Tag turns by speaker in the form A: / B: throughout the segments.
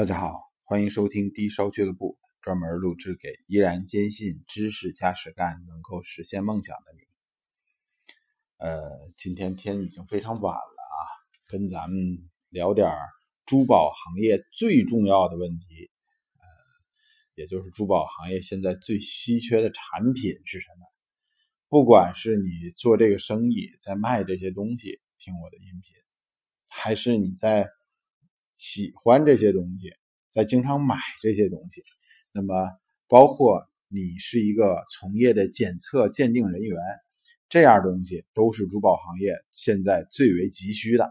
A: 大家好，欢迎收听低烧俱乐部，专门录制给依然坚信知识加实干能够实现梦想的你。呃，今天天已经非常晚了啊，跟咱们聊点珠宝行业最重要的问题，呃，也就是珠宝行业现在最稀缺的产品是什么？不管是你做这个生意在卖这些东西，听我的音频，还是你在。喜欢这些东西，在经常买这些东西，那么包括你是一个从业的检测鉴定人员，这样东西都是珠宝行业现在最为急需的。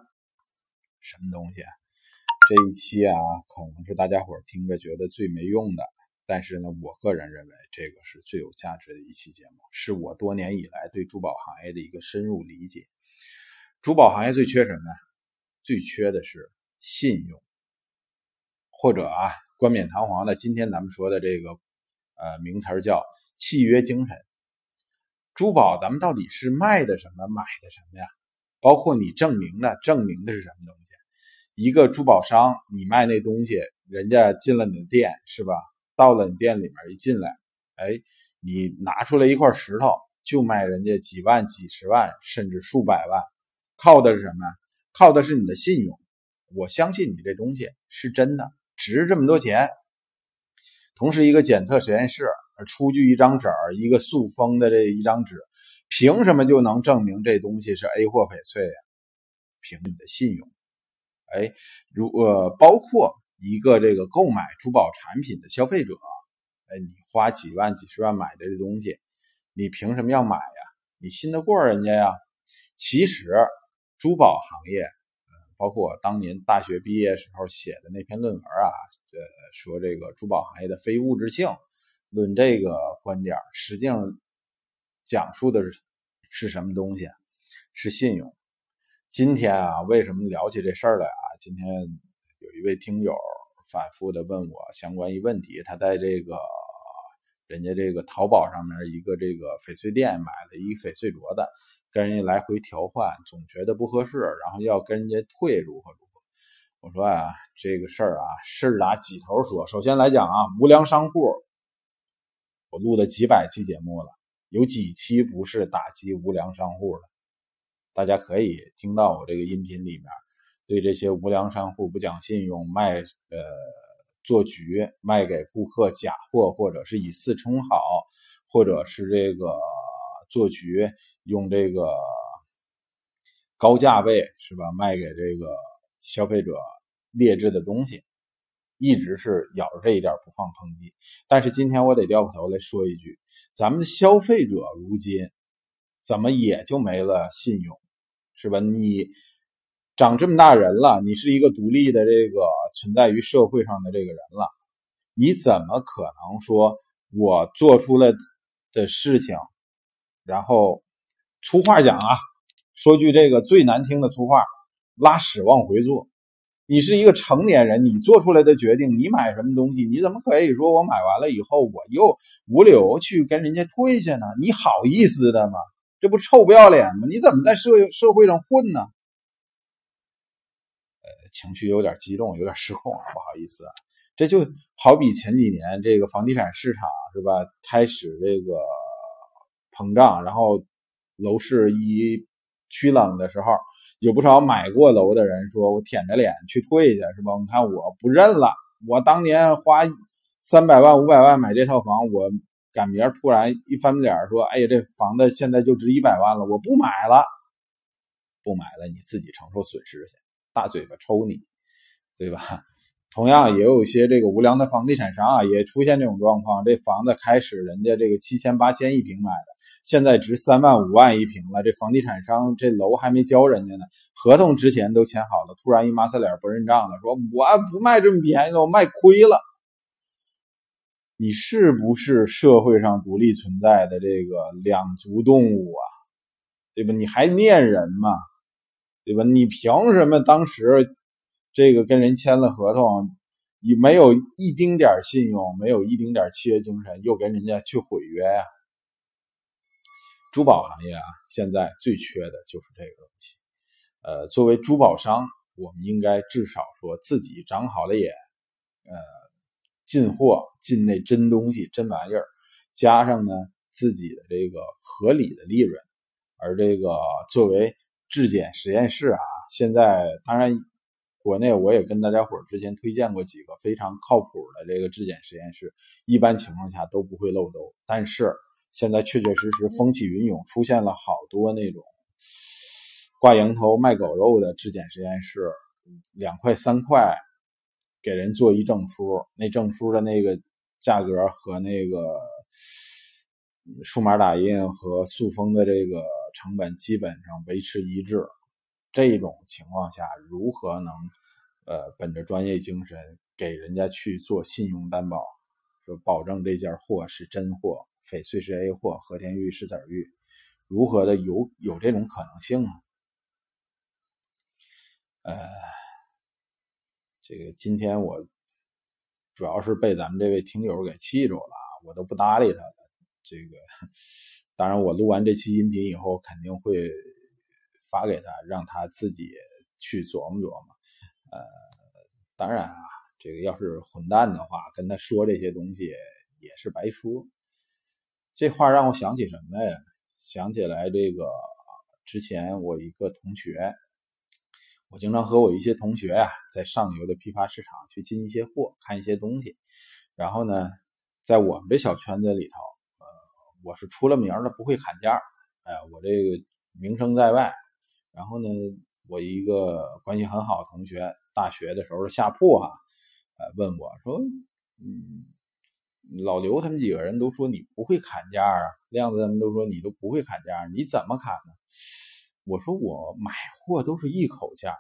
A: 什么东西？这一期啊，可能是大家伙听着觉得最没用的，但是呢，我个人认为这个是最有价值的一期节目，是我多年以来对珠宝行业的一个深入理解。珠宝行业最缺什么呢？最缺的是。信用，或者啊，冠冕堂皇的，今天咱们说的这个，呃，名词叫契约精神。珠宝咱们到底是卖的什么，买的什么呀？包括你证明的，证明的是什么东西？一个珠宝商，你卖那东西，人家进了你的店，是吧？到了你店里面一进来，哎，你拿出来一块石头，就卖人家几万、几十万，甚至数百万，靠的是什么？靠的是你的信用。我相信你这东西是真的，值这么多钱。同时，一个检测实验室出具一张纸，一个塑封的这一张纸，凭什么就能证明这东西是 A 货翡翠呀？凭你的信用。哎，如呃，包括一个这个购买珠宝产品的消费者，哎，你花几万、几十万买的这东西，你凭什么要买呀？你信得过人家呀？其实，珠宝行业。包括当年大学毕业时候写的那篇论文啊，呃，说这个珠宝行业的非物质性，论这个观点，实际上讲述的是是什么东西？是信用。今天啊，为什么聊起这事儿来啊？今天有一位听友反复的问我相关一问题，他在这个人家这个淘宝上面一个这个翡翠店买了一个翡翠镯子。跟人家来回调换，总觉得不合适，然后要跟人家退，如何如何？我说啊，这个事儿啊，事打几头说。首先来讲啊，无良商户，我录了几百期节目了，有几期不是打击无良商户的？大家可以听到我这个音频里面，对这些无良商户不讲信用、卖呃做局、卖给顾客假货，或者是以次充好，或者是这个。做局用这个高价位是吧，卖给这个消费者劣质的东西，一直是咬着这一点不放抨击。但是今天我得掉过头来说一句，咱们的消费者如今怎么也就没了信用，是吧？你长这么大人了，你是一个独立的这个存在于社会上的这个人了，你怎么可能说我做出了的事情？然后，粗话讲啊，说句这个最难听的粗话，拉屎往回坐。你是一个成年人，你做出来的决定，你买什么东西，你怎么可以说我买完了以后我又无理由去跟人家退下呢？你好意思的吗？这不臭不要脸吗？你怎么在社社会上混呢？情绪有点激动，有点失控啊，不好意思啊。这就好比前几年这个房地产市场是吧，开始这个。膨胀，然后楼市一趋冷的时候，有不少买过楼的人说：“我舔着脸去退去，是吧？你看我不认了，我当年花三百万、五百万买这套房，我赶明儿突然一翻脸说：‘哎呀，这房子现在就值一百万了，我不买了，不买了，你自己承受损失去，大嘴巴抽你，对吧？’同样也有一些这个无良的房地产商啊，也出现这种状况，这房子开始人家这个七千八千一平买的。”现在值三万五万一平了，这房地产商这楼还没交人家呢，合同之前都签好了，突然一抹擦脸不认账了，说我不卖这么便宜了，我卖亏了。你是不是社会上独立存在的这个两足动物啊？对吧？你还念人吗？对吧？你凭什么当时这个跟人签了合同，你没有一丁点信用，没有一丁点契约精神，又跟人家去毁约呀？珠宝行业啊，现在最缺的就是这个东西。呃，作为珠宝商，我们应该至少说自己长好了眼，呃，进货进那真东西、真玩意儿，加上呢自己的这个合理的利润。而这个作为质检实验室啊，现在当然国内我也跟大家伙之前推荐过几个非常靠谱的这个质检实验室，一般情况下都不会漏斗。但是现在确确实实风起云涌，出现了好多那种挂羊头卖狗肉的质检实验室，两块三块给人做一证书，那证书的那个价格和那个数码打印和塑封的这个。成本基本上维持一致，这种情况下如何能，呃，本着专业精神给人家去做信用担保，说保证这件货是真货，翡翠是 A 货，和田玉是籽玉，如何的有有这种可能性啊？呃，这个今天我主要是被咱们这位听友给气住了，我都不搭理他了，这个。当然，我录完这期音频以后，肯定会发给他，让他自己去琢磨琢磨。呃，当然啊，这个要是混蛋的话，跟他说这些东西也是白说。这话让我想起什么呀？想起来这个之前我一个同学，我经常和我一些同学啊，在上游的批发市场去进一些货，看一些东西。然后呢，在我们这小圈子里头。我是出了名的不会砍价，哎，我这个名声在外。然后呢，我一个关系很好的同学，大学的时候下铺哈，呃，问我说：“嗯，老刘他们几个人都说你不会砍价啊，亮子他们都说你都不会砍价，你怎么砍呢？”我说：“我买货都是一口价，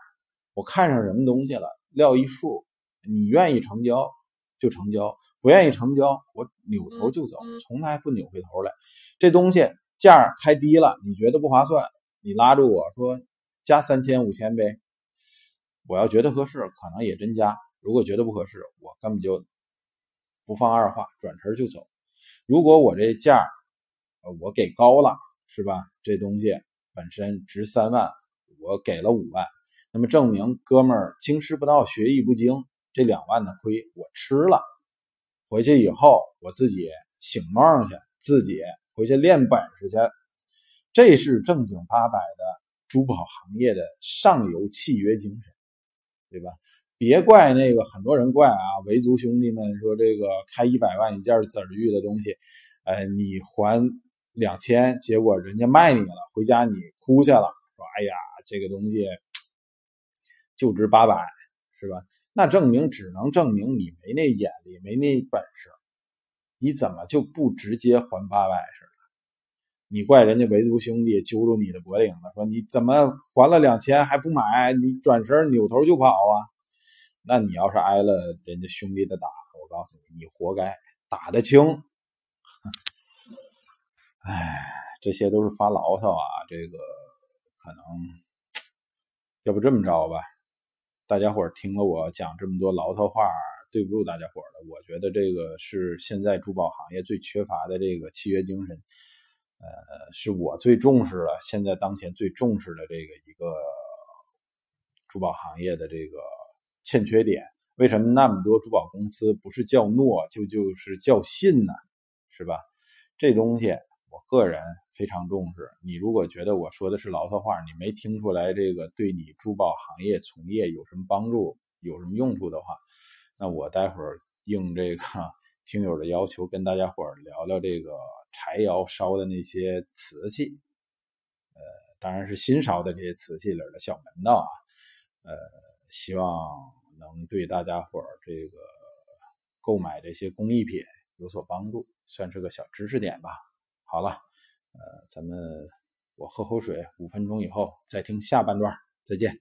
A: 我看上什么东西了，撂一数，你愿意成交就成交。”不愿意成交，我扭头就走，从来不扭回头来。这东西价开低了，你觉得不划算，你拉住我说加三千五千呗。我要觉得合适，可能也真加；如果觉得不合适，我根本就不放二话，转身就走。如果我这价我给高了，是吧？这东西本身值三万，我给了五万，那么证明哥们儿经师不到，学艺不精，这两万的亏我吃了。回去以后，我自己醒梦去，自己回去练本事去。这是正经八百的珠宝行业的上游契约精神，对吧？别怪那个很多人怪啊，维族兄弟们说这个开一百万一件籽玉的东西，哎，你还两千，结果人家卖你了，回家你哭去了，说哎呀，这个东西就值八百，是吧？那证明只能证明你没那眼力，没那本事。你怎么就不直接还八百似的？你怪人家维族兄弟揪住你的脖领子，说你怎么还了两千还不买？你转身扭头就跑啊？那你要是挨了人家兄弟的打，我告诉你，你活该，打得轻。哎，这些都是发牢骚啊。这个可能，要不这么着吧。大家伙听了我讲这么多牢骚话，对不住大家伙了。我觉得这个是现在珠宝行业最缺乏的这个契约精神，呃，是我最重视的，现在当前最重视的这个一个珠宝行业的这个欠缺点。为什么那么多珠宝公司不是叫诺就就是叫信呢？是吧？这东西。个人非常重视。你如果觉得我说的是牢骚话，你没听出来这个对你珠宝行业从业有什么帮助、有什么用处的话，那我待会儿应这个 听友的要求，跟大家伙聊聊这个柴窑烧的那些瓷器。呃，当然是新烧的这些瓷器里的小门道啊。呃，希望能对大家伙这个购买这些工艺品有所帮助，算是个小知识点吧。好了，呃，咱们我喝口水，五分钟以后再听下半段，再见。